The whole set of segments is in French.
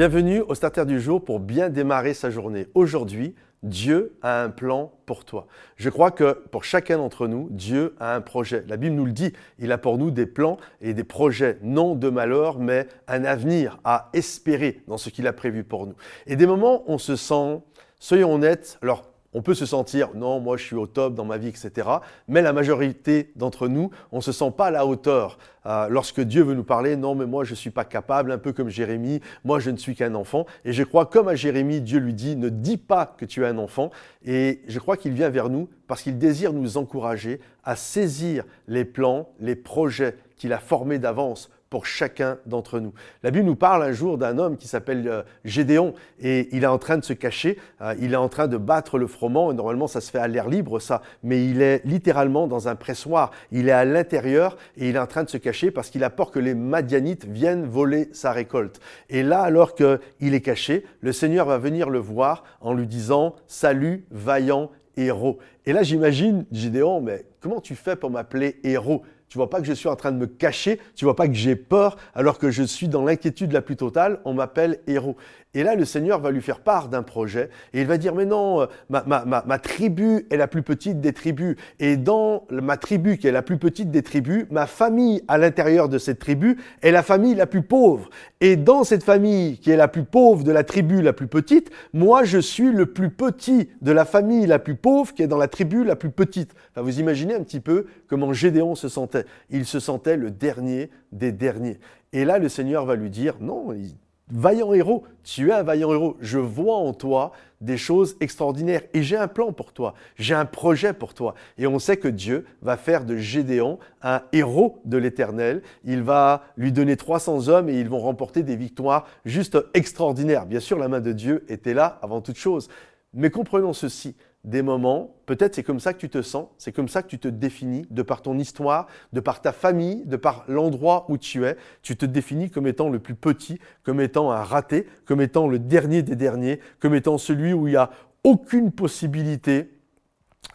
Bienvenue au Starter du jour pour bien démarrer sa journée. Aujourd'hui, Dieu a un plan pour toi. Je crois que pour chacun d'entre nous, Dieu a un projet. La Bible nous le dit, il a pour nous des plans et des projets, non de malheur, mais un avenir à espérer dans ce qu'il a prévu pour nous. Et des moments, on se sent, soyons honnêtes, on peut se sentir, non, moi je suis au top dans ma vie, etc. Mais la majorité d'entre nous, on ne se sent pas à la hauteur. Euh, lorsque Dieu veut nous parler, non, mais moi je ne suis pas capable, un peu comme Jérémie, moi je ne suis qu'un enfant. Et je crois, comme à Jérémie, Dieu lui dit, ne dis pas que tu es un enfant. Et je crois qu'il vient vers nous parce qu'il désire nous encourager à saisir les plans, les projets qu'il a formés d'avance pour chacun d'entre nous. La Bible nous parle un jour d'un homme qui s'appelle euh, Gédéon et il est en train de se cacher, euh, il est en train de battre le froment et normalement ça se fait à l'air libre ça, mais il est littéralement dans un pressoir, il est à l'intérieur et il est en train de se cacher parce qu'il a peur que les Madianites viennent voler sa récolte. Et là alors qu'il est caché, le Seigneur va venir le voir en lui disant "Salut vaillant héros." Et là j'imagine Gédéon, mais comment tu fais pour m'appeler héros? Tu vois pas que je suis en train de me cacher, tu vois pas que j'ai peur alors que je suis dans l'inquiétude la plus totale, on m'appelle héros. Et là, le Seigneur va lui faire part d'un projet et il va dire, mais non, euh, ma, tribu est la plus petite des tribus. Et dans ma tribu qui est la plus petite des tribus, ma famille à l'intérieur de cette tribu est la famille la plus pauvre. Et dans cette famille qui est la plus pauvre de la tribu la plus petite, moi, je suis le plus petit de la famille la plus pauvre qui est dans la tribu la plus petite. Vous imaginez un petit peu comment Gédéon se sentait. Il se sentait le dernier des derniers. Et là, le Seigneur va lui dire, non, vaillant héros, tu es un vaillant héros, je vois en toi des choses extraordinaires et j'ai un plan pour toi, j'ai un projet pour toi. Et on sait que Dieu va faire de Gédéon un héros de l'éternel, il va lui donner 300 hommes et ils vont remporter des victoires juste extraordinaires. Bien sûr, la main de Dieu était là avant toute chose, mais comprenons ceci, des moments, peut-être c'est comme ça que tu te sens, c'est comme ça que tu te définis, de par ton histoire, de par ta famille, de par l'endroit où tu es, tu te définis comme étant le plus petit, comme étant un raté, comme étant le dernier des derniers, comme étant celui où il n'y a aucune possibilité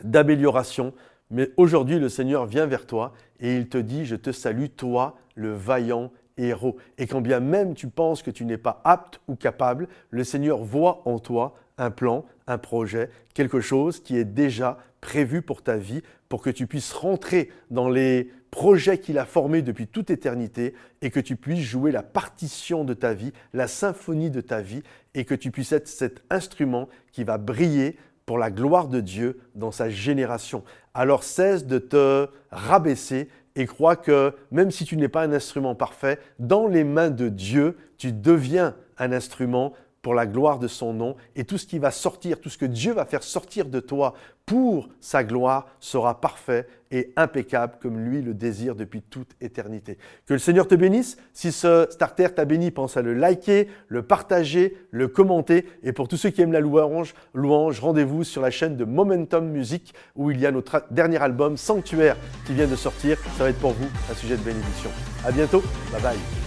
d'amélioration. Mais aujourd'hui, le Seigneur vient vers toi et il te dit, je te salue, toi, le vaillant héros. Et quand bien même tu penses que tu n'es pas apte ou capable, le Seigneur voit en toi un plan, un projet, quelque chose qui est déjà prévu pour ta vie, pour que tu puisses rentrer dans les projets qu'il a formés depuis toute éternité et que tu puisses jouer la partition de ta vie, la symphonie de ta vie et que tu puisses être cet instrument qui va briller pour la gloire de Dieu dans sa génération. Alors cesse de te rabaisser et crois que même si tu n'es pas un instrument parfait, dans les mains de Dieu, tu deviens un instrument pour la gloire de son nom, et tout ce qui va sortir, tout ce que Dieu va faire sortir de toi pour sa gloire sera parfait et impeccable comme lui le désire depuis toute éternité. Que le Seigneur te bénisse. Si ce starter t'a béni, pense à le liker, le partager, le commenter. Et pour tous ceux qui aiment la louange, louange, rendez-vous sur la chaîne de Momentum Music où il y a notre dernier album Sanctuaire qui vient de sortir. Ça va être pour vous un sujet de bénédiction. À bientôt. Bye bye.